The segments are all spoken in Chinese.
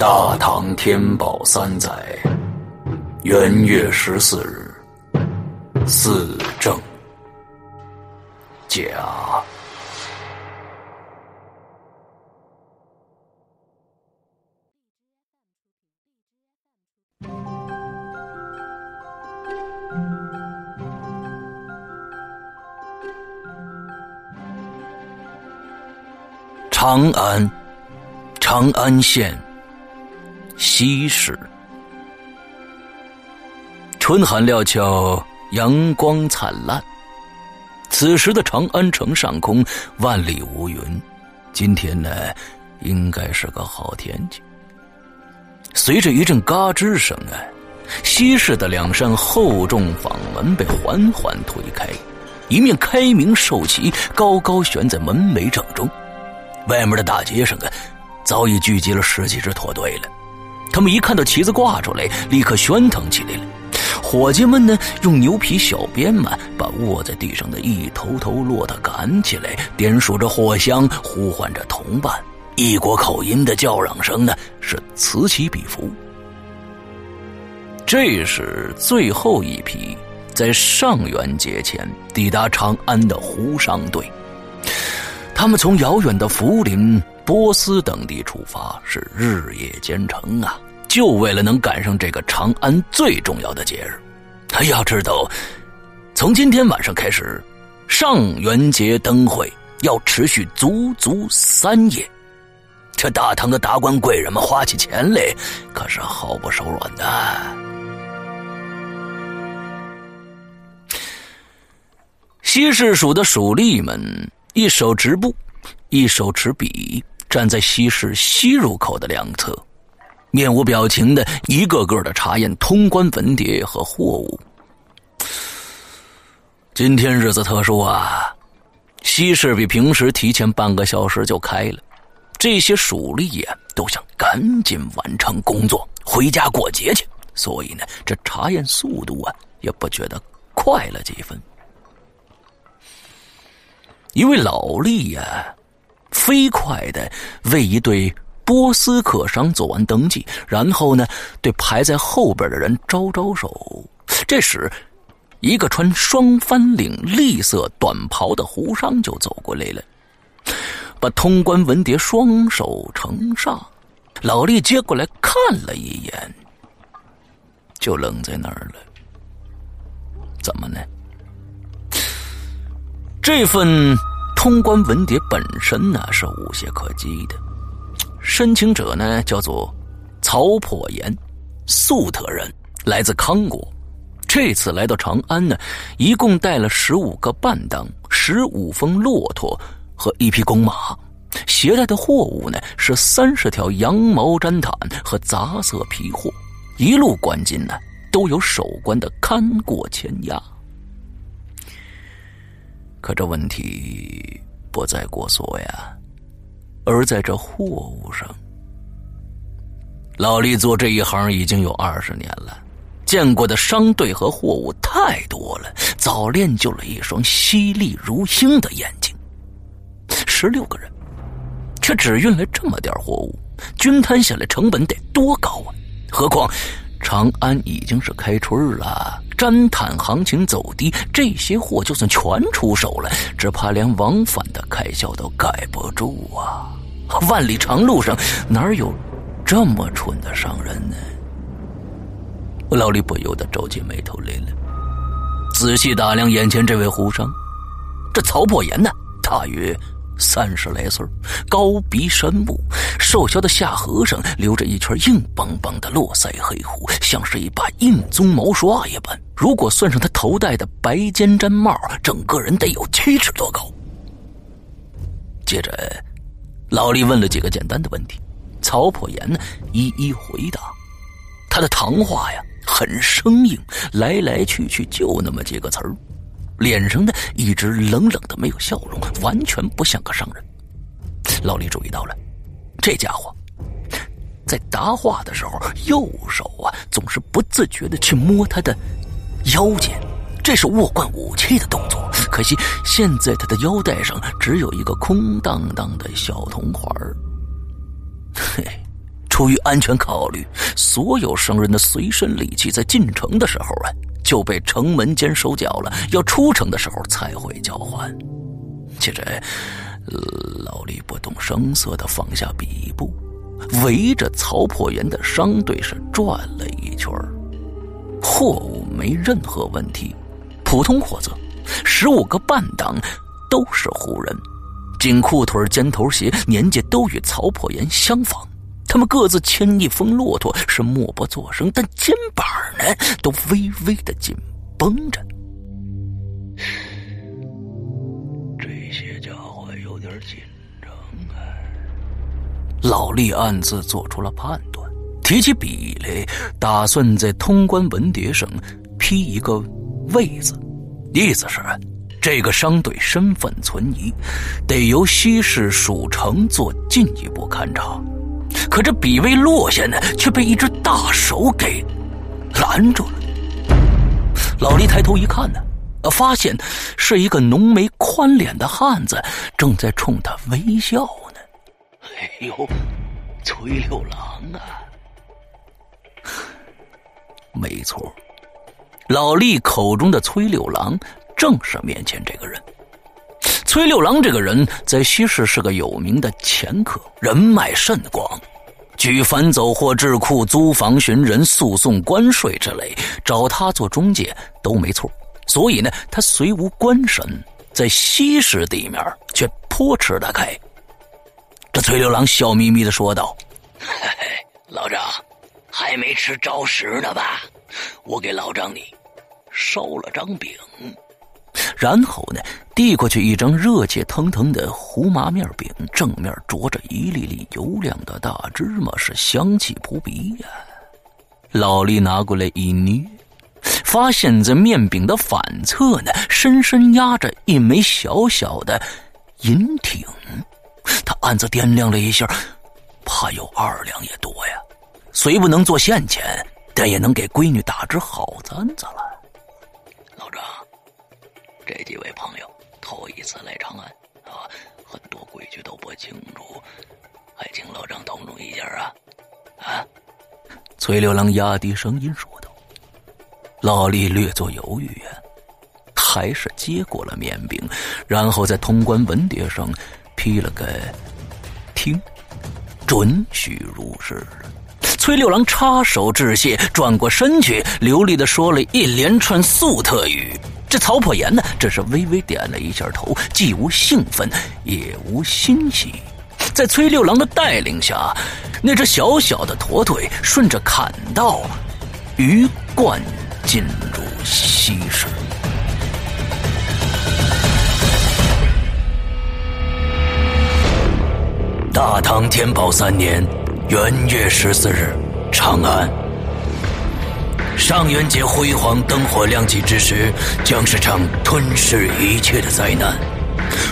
大唐天宝三载元月十四日，四正甲。长安，长安县西市，春寒料峭，阳光灿烂。此时的长安城上空万里无云，今天呢，应该是个好天气。随着一阵嘎吱声啊，西市的两扇厚重坊门被缓缓推开，一面开明寿旗高高悬在门楣正中。外面的大街上啊，早已聚集了十几支驼队了。他们一看到旗子挂出来，立刻喧腾起来了。伙计们呢，用牛皮小鞭嘛，把卧在地上的一头头骆驼赶起来，点数着货箱，呼唤着同伴。异国口音的叫嚷声呢，是此起彼伏。这是最后一批在上元节前抵达长安的胡商队。他们从遥远的涪陵、波斯等地出发，是日夜兼程啊，就为了能赶上这个长安最重要的节日。他要知道，从今天晚上开始，上元节灯会要持续足足三夜。这大唐的达官贵人们花起钱来，可是毫不手软的。西市署的属吏们。一手执布，一手持笔，站在西市西入口的两侧，面无表情的一个个的查验通关文牒和货物。今天日子特殊啊，西市比平时提前半个小时就开了，这些属吏呀都想赶紧完成工作，回家过节去，所以呢，这查验速度啊也不觉得快了几分。一位老吏呀，飞快的为一对波斯客商做完登记，然后呢，对排在后边的人招招手。这时，一个穿双翻领栗色短袍的胡商就走过来了，把通关文牒双手呈上。老吏接过来看了一眼，就愣在那儿了。怎么呢？这份通关文牒本身呢是无懈可击的，申请者呢叫做曹破岩，粟特人，来自康国，这次来到长安呢，一共带了十五个伴当、十五峰骆驼和一匹公马，携带的货物呢是三十条羊毛毡毯和杂色皮货，一路关进呢都有守关的看过签押。可这问题不在过所呀，而在这货物上。老李做这一行已经有二十年了，见过的商队和货物太多了，早练就了一双犀利如鹰的眼睛。十六个人，却只运来这么点货物，均摊下来成本得多高啊！何况长安已经是开春了。毡毯行情走低，这些货就算全出手了，只怕连往返的开销都盖不住啊！万里长路上哪有这么蠢的商人呢？老李不由得皱起眉头来了，仔细打量眼前这位胡商，这曹破岩呢，大约。三十来岁，高鼻深目，瘦削的下颌上留着一圈硬邦邦的络腮黑胡，像是一把硬鬃毛刷一般。如果算上他头戴的白尖毡帽，整个人得有七尺多高。接着，老李问了几个简单的问题，曹破岩呢一一回答。他的谈话呀很生硬，来来去去就那么几个词儿。脸上呢一直冷冷的，没有笑容，完全不像个商人。老李注意到了，这家伙在答话的时候，右手啊总是不自觉的去摸他的腰间，这是握惯武器的动作。可惜现在他的腰带上只有一个空荡荡的小铜环儿嘿，出于安全考虑，所有商人的随身利器在进城的时候啊，就被城门监收缴了；要出城的时候才会交还。接着，老李不动声色的放下笔簿，围着曹破岩的商队是转了一圈货物没任何问题，普通货色，十五个半档都是胡人，紧裤腿、尖头鞋，年纪都与曹破岩相仿。他们各自牵一峰骆驼，是默不作声，但肩膀呢，都微微的紧绷着。这些家伙有点紧张啊老李暗自做出了判断，提起笔来，打算在通关文牒上批一个“位”字，意思是这个商队身份存疑，得由西市属城做进一步勘察。可这笔未落下呢，却被一只大手给拦住了。老李抬头一看呢，发现是一个浓眉宽脸的汉子正在冲他微笑呢。哎呦，崔六郎啊！没错，老厉口中的崔六郎正是面前这个人。崔六郎这个人在西市是个有名的掮客，人脉甚广，举凡走货、智库、租房、寻人、诉讼、关税之类，找他做中介都没错。所以呢，他虽无官身，在西市地面却颇吃得开。这崔六郎笑眯眯的说道：“嘿嘿老张，还没吃着食呢吧？我给老张你烧了张饼。”然后呢，递过去一张热气腾腾的胡麻面饼，正面着着一粒粒油亮的大芝麻，是香气扑鼻呀。老李拿过来一捏，发现在面饼的反侧呢，深深压着一枚小小的银挺。他暗自掂量了一下，怕有二两也多呀。虽不能做现钱，但也能给闺女打只好簪子了。老张，这几位朋友头一次来长安啊，很多规矩都不清楚，还请老张通融一下啊！啊！崔六郎压低声音说道。老李略作犹豫，还是接过了面饼，然后在通关文牒上。批了个听，准许入室。崔六郎插手致谢，转过身去，流利的说了一连串粟特语。这曹破岩呢，只是微微点了一下头，既无兴奋，也无欣喜。在崔六郎的带领下，那只小小的驼腿顺着砍道，鱼贯进入西市。大唐天宝三年元月十四日，长安。上元节辉煌灯火亮起之时，将是场吞噬一切的灾难。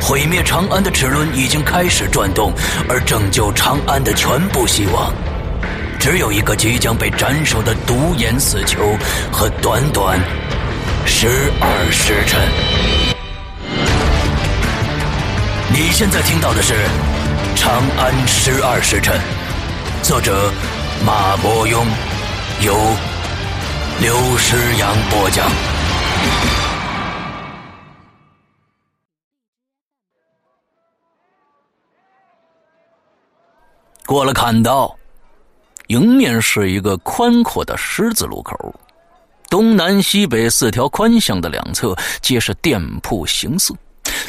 毁灭长安的齿轮已经开始转动，而拯救长安的全部希望，只有一个即将被斩首的独眼死囚和短短十二时辰。你现在听到的是。《长安十二时辰》，作者马伯庸，由刘诗阳播讲。过了坎道，迎面是一个宽阔的十字路口，东南西北四条宽巷的两侧皆是店铺形似。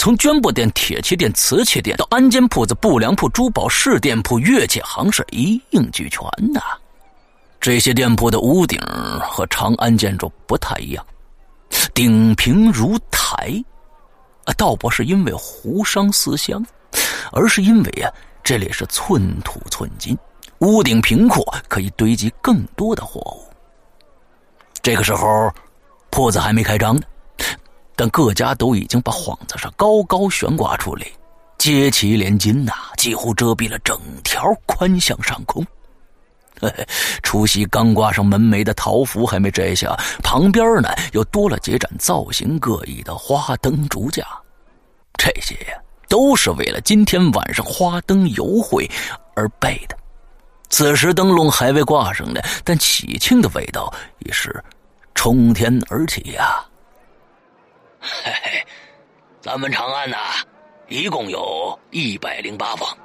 从绢布店、铁器店、瓷器店到安监铺子、布粮铺、珠宝饰店铺、乐器行，是一应俱全呐。这些店铺的屋顶和长安建筑不太一样，顶平如台，倒不是因为湖商思乡，而是因为啊，这里是寸土寸金，屋顶平阔，可以堆积更多的货物。这个时候，铺子还没开张呢。但各家都已经把幌子上高高悬挂出来，接旗连金呐，几乎遮蔽了整条宽巷上空。除夕刚挂上门楣的桃符还没摘下，旁边呢又多了几盏造型各异的花灯烛架，这些呀都是为了今天晚上花灯游会而备的。此时灯笼还未挂上呢，但喜庆的味道已是冲天而起呀！嘿嘿，咱们长安呐，一共有一百零八坊，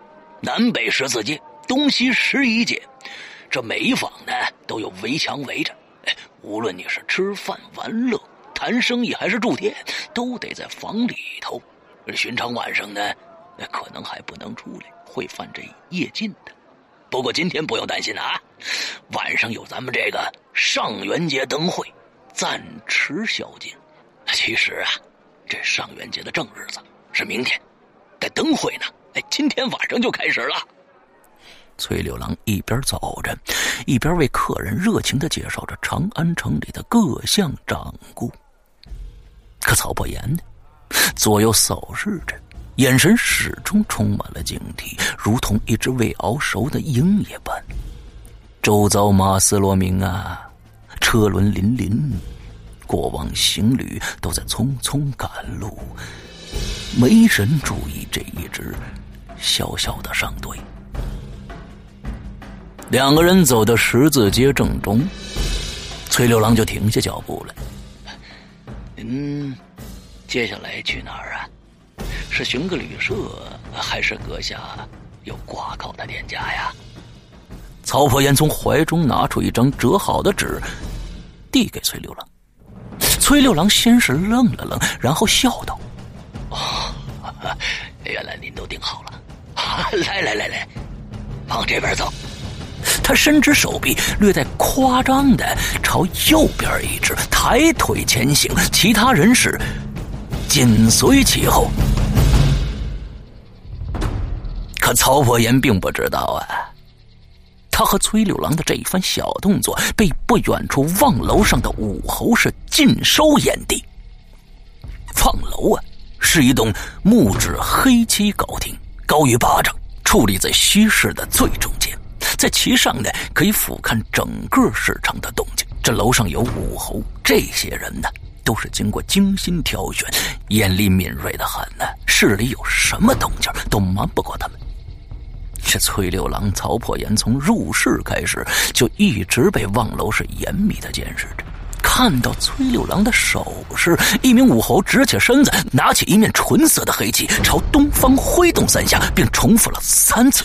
南北十四街，东西十一街。这每一坊呢，都有围墙围着。无论你是吃饭、玩乐、谈生意，还是住店，都得在房里头。寻常晚上呢，可能还不能出来，会犯这夜禁的。不过今天不用担心啊，晚上有咱们这个上元节灯会，暂时宵禁。其实啊，这上元节的正日子是明天，但灯会呢，哎，今天晚上就开始了。崔六郎一边走着，一边为客人热情的介绍着长安城里的各项掌故。可曹伯言呢，左右扫视着。眼神始终充满了警惕，如同一只未熬熟的鹰一般。周遭马嘶锣鸣啊，车轮林林，过往行旅都在匆匆赶路，没人注意这一支小小的商队。两个人走到十字街正中，崔六郎就停下脚步了。您接下来去哪儿啊？是寻个旅社，还是阁下有挂靠的店家呀？曹破岩从怀中拿出一张折好的纸，递给崔六郎。崔六郎先是愣了愣，然后笑道：“哦，原来您都订好了。来来来来，往这边走。”他伸直手臂，略带夸张的朝右边一指，抬腿前行，其他人是紧随其后。可曹破岩并不知道啊，他和崔六郎的这一番小动作被不远处望楼上的武侯是尽收眼底。望楼啊，是一栋木质黑漆高厅，高于巴掌，矗立在虚室的最中间，在其上呢可以俯瞰整个市场的动静。这楼上有武侯，这些人呢都是经过精心挑选，眼力敏锐的很呢，市里有什么动静都瞒不过他们。崔六郎、曹破岩从入世开始就一直被望楼是严密的监视着。看到崔六郎的手势，一名武侯直起身子，拿起一面纯色的黑旗，朝东方挥动三下，并重复了三次。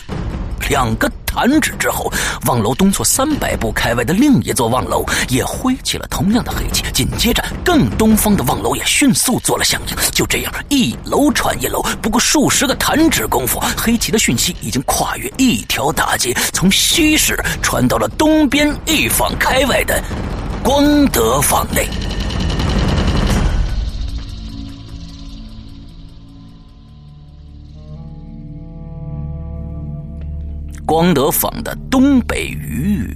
两个弹指之后，望楼东侧三百步开外的另一座望楼也挥起了同样的黑旗。紧接着，更东方的望楼也迅速做了响应。就这样，一楼传一楼，不过数十个弹指功夫，黑旗的讯息已经跨越一条大街，从西市传到了东边一坊开外的光德坊内。光德坊的东北隅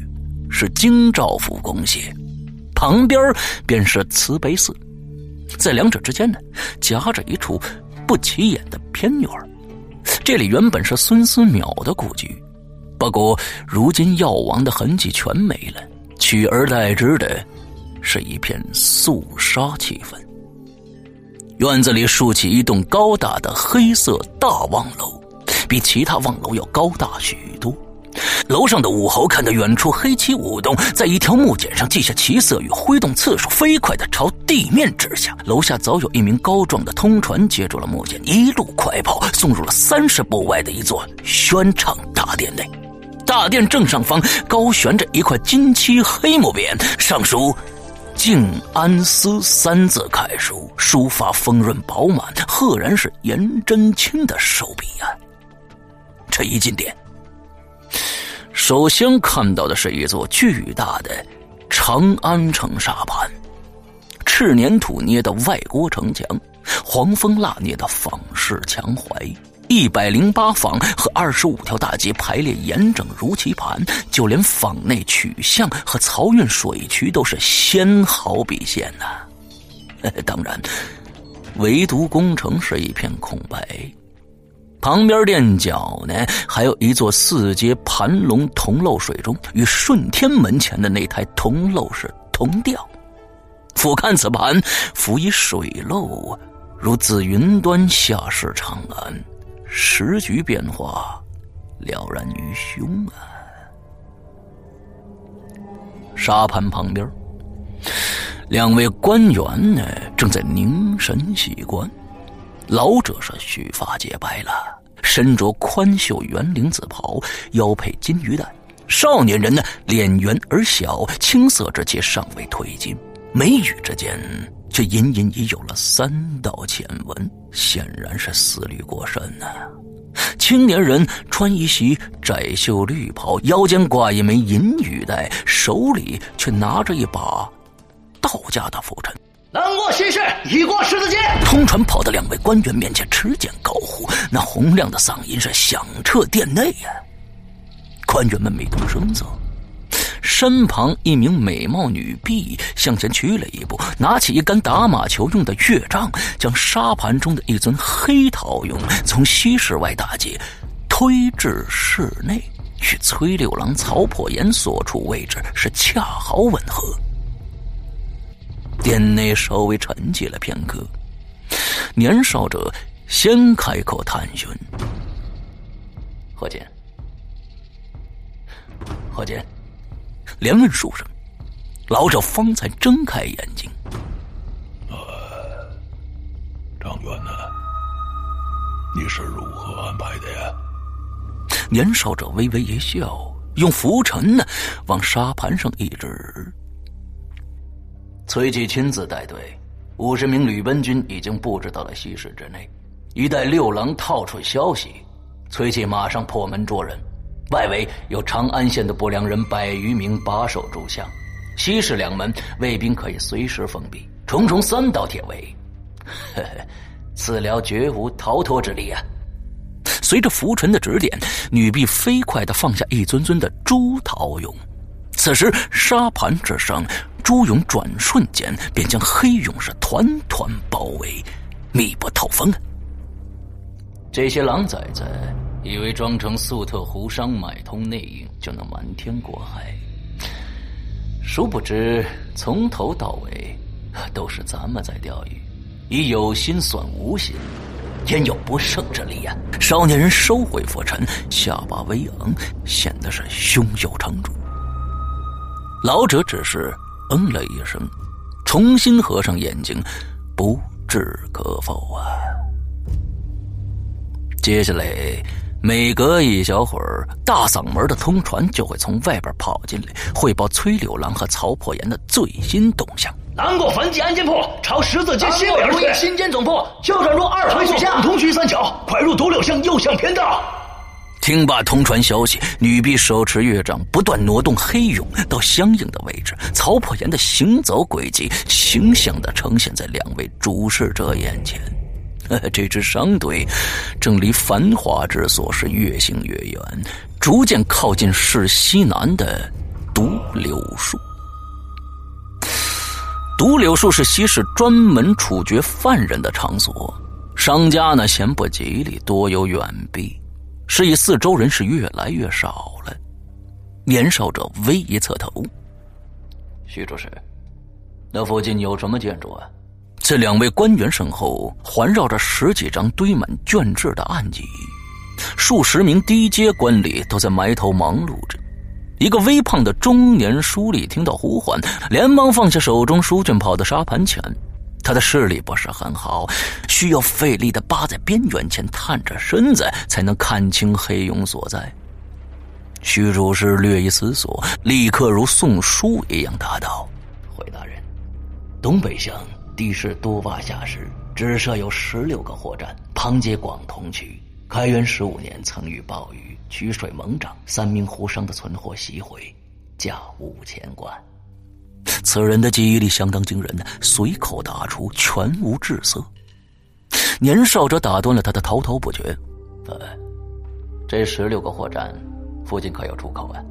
是京兆府公廨，旁边便是慈悲寺，在两者之间呢，夹着一处不起眼的偏院这里原本是孙思邈的故居，不过如今药王的痕迹全没了，取而代之的是一片肃杀气氛。院子里竖起一栋高大的黑色大望楼。比其他望楼要高大许多。楼上的武侯看到远处黑旗舞动，在一条木简上记下旗色与挥动次数，飞快的朝地面指下。楼下早有一名高壮的通传接住了木简，一路快跑，送入了三十步外的一座宣唱大殿内。大殿正上方高悬着一块金漆黑木匾，上书“静安司”三字楷书，书法丰润饱满，赫然是颜真卿的手笔啊！这一进殿，首先看到的是一座巨大的长安城沙盘，赤粘土捏的外郭城墙，黄蜂蜡捏的坊式墙槐，一百零八坊和二十五条大街排列严整如棋盘，就连坊内曲巷和漕运水渠都是纤毫毕现呐。当然，唯独宫城是一片空白。旁边垫脚呢，还有一座四阶盘龙铜漏水钟，与顺天门前的那台铜漏是同调。俯瞰此盘，浮以水漏，如自云端下视长安，时局变化了然于胸啊！沙盘旁边，两位官员呢正在凝神细观。老者是须发洁白了，身着宽袖圆领紫袍，腰佩金鱼带。少年人呢，脸圆而小，青涩之气尚未褪尽，眉宇之间却隐隐已有了三道浅纹，显然是思虑过深呐。青年人穿一袭窄袖绿袍，腰间挂一枚银玉带，手里却拿着一把道家的拂尘。南过西市，已过十字街。通传跑到两位官员面前，持剑高呼，那洪亮的嗓音是响彻殿内呀。官员们没动声色，身旁一名美貌女婢向前去了一步，拿起一杆打马球用的月杖，将沙盘中的一尊黑陶俑从西室外大街推至室内，与崔六郎、曹破岩所处位置是恰好吻合。殿内稍微沉寂了片刻，年少者先开口探询：“何简。”何简，连问数声，老者方才睁开眼睛。呃，张元呢？你是如何安排的呀？年少者微微一笑，用拂尘呢往沙盘上一指。崔季亲自带队，五十名吕奔军已经布置到了西市之内。一待六郎套出消息，崔季马上破门捉人。外围有长安县的不良人百余名把守住巷，西市两门卫兵可以随时封闭，重重三道铁围，呵呵，此辽绝无逃脱之力啊！随着浮尘的指点，女婢飞快的放下一尊尊的朱陶俑，此时沙盘之上，朱俑转瞬间便将黑俑是团团包围，密不透风啊！这些狼崽子。以为装成粟特胡商买通内应就能瞒天过海，殊不知从头到尾都是咱们在钓鱼，以有心算无心，焉有不胜之理呀？少年人收回拂尘，下巴微昂，显得是胸有成竹。老者只是嗯了一声，重新合上眼睛，不置可否啊。接下来。每隔一小会儿，大嗓门的通传就会从外边跑进来，汇报崔柳郎和曹破岩的最新动向。南过樊记安监铺，朝十字街西北入新监总部，右转入二环左向同区三桥，快入独柳巷右向偏道。听罢通传消息，女婢手持月杖，不断挪动黑俑到相应的位置。曹破岩的行走轨迹，形象的呈现在两位主事者眼前。这支商队正离繁华之所是越行越远，逐渐靠近市西南的独柳树。独柳树是西市专门处决犯人的场所，商家呢嫌不吉利，多有远避，是以四周人是越来越少了。年少者微一侧头，徐主事，那附近有什么建筑啊？在两位官员身后，环绕着十几张堆满卷制的案几，数十名低阶官吏都在埋头忙碌着。一个微胖的中年书吏听到呼唤，连忙放下手中书卷，跑到沙盘前。他的视力不是很好，需要费力的扒在边缘前探着身子，才能看清黑影所在。徐主事略一思索，立刻如送书一样答道：“回大人，东北乡。”地势多洼下湿，只设有十六个货站，旁接广通区。开元十五年，曾遇暴雨，渠水猛涨，三名胡商的存货袭毁，价五千贯。此人的记忆力相当惊人，随口答出，全无滞色。年少者打断了他的滔滔不绝：“呃，这十六个货站附近可有出口啊？”“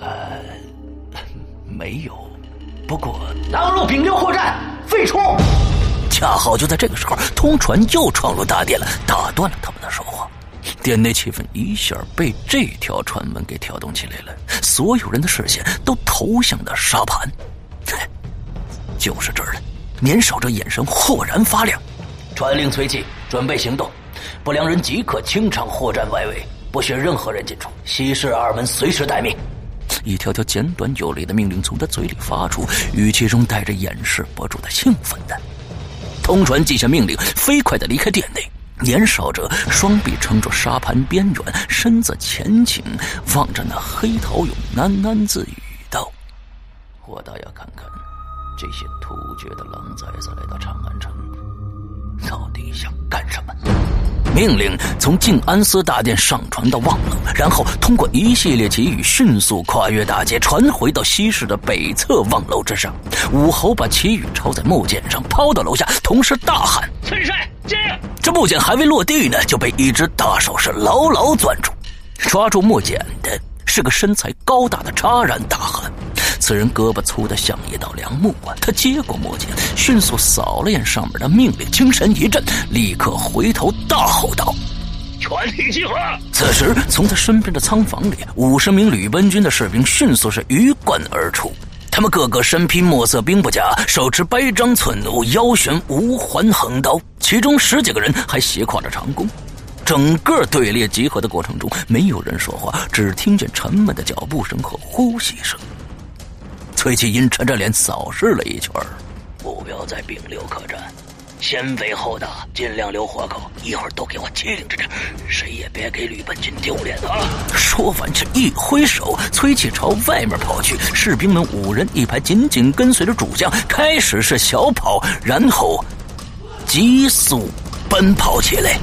呃，没有。”不过，狼入丙六货站，废除。恰好就在这个时候，通传又闯入大殿了，打断了他们的说话。殿内气氛一下被这条传闻给挑动起来了，所有人的视线都投向了沙盘。就是这儿了。年少者眼神豁然发亮，传令崔记准备行动，不良人即刻清场货站外围，不许任何人进出。西市二门随时待命。一条条简短有力的命令从他嘴里发出，语气中带着掩饰不住的兴奋的。通传记下命令，飞快的离开店内。年少者双臂撑住沙盘边缘，身子前倾，望着那黑桃蛹，喃喃自语道：“我倒要看看这些突厥的狼崽子来到长安城，到底想干什么。”命令从静安寺大殿上传到望楼，然后通过一系列给予，迅速跨越大街，传回到西市的北侧望楼之上。武侯把旗语抄在木剑上，抛到楼下，同时大喊：“崔帅，接！”这木剑还未落地呢，就被一只大手是牢牢攥住。抓住木剑的是个身材高大的扎然大汉。此人胳膊粗的像一道梁木啊！他接过墨剑，迅速扫了眼上面的命令，精神一振，立刻回头大吼道：“全体集合！”此时，从他身边的仓房里，五十名吕奔军的士兵迅速是鱼贯而出。他们个个身披墨色兵不甲，手持掰张寸弩，腰悬无环横刀，其中十几个人还斜挎着长弓。整个队列集合的过程中，没有人说话，只听见沉闷的脚步声和呼吸声。崔启阴沉着脸扫视了一圈目标在丙六客栈，先肥后大，尽量留活口。一会儿都给我机灵着点，谁也别给吕本军丢脸啊！说完，这一挥手，崔启朝外面跑去。士兵们五人一排，紧紧跟随着主将，开始是小跑，然后急速奔跑起来。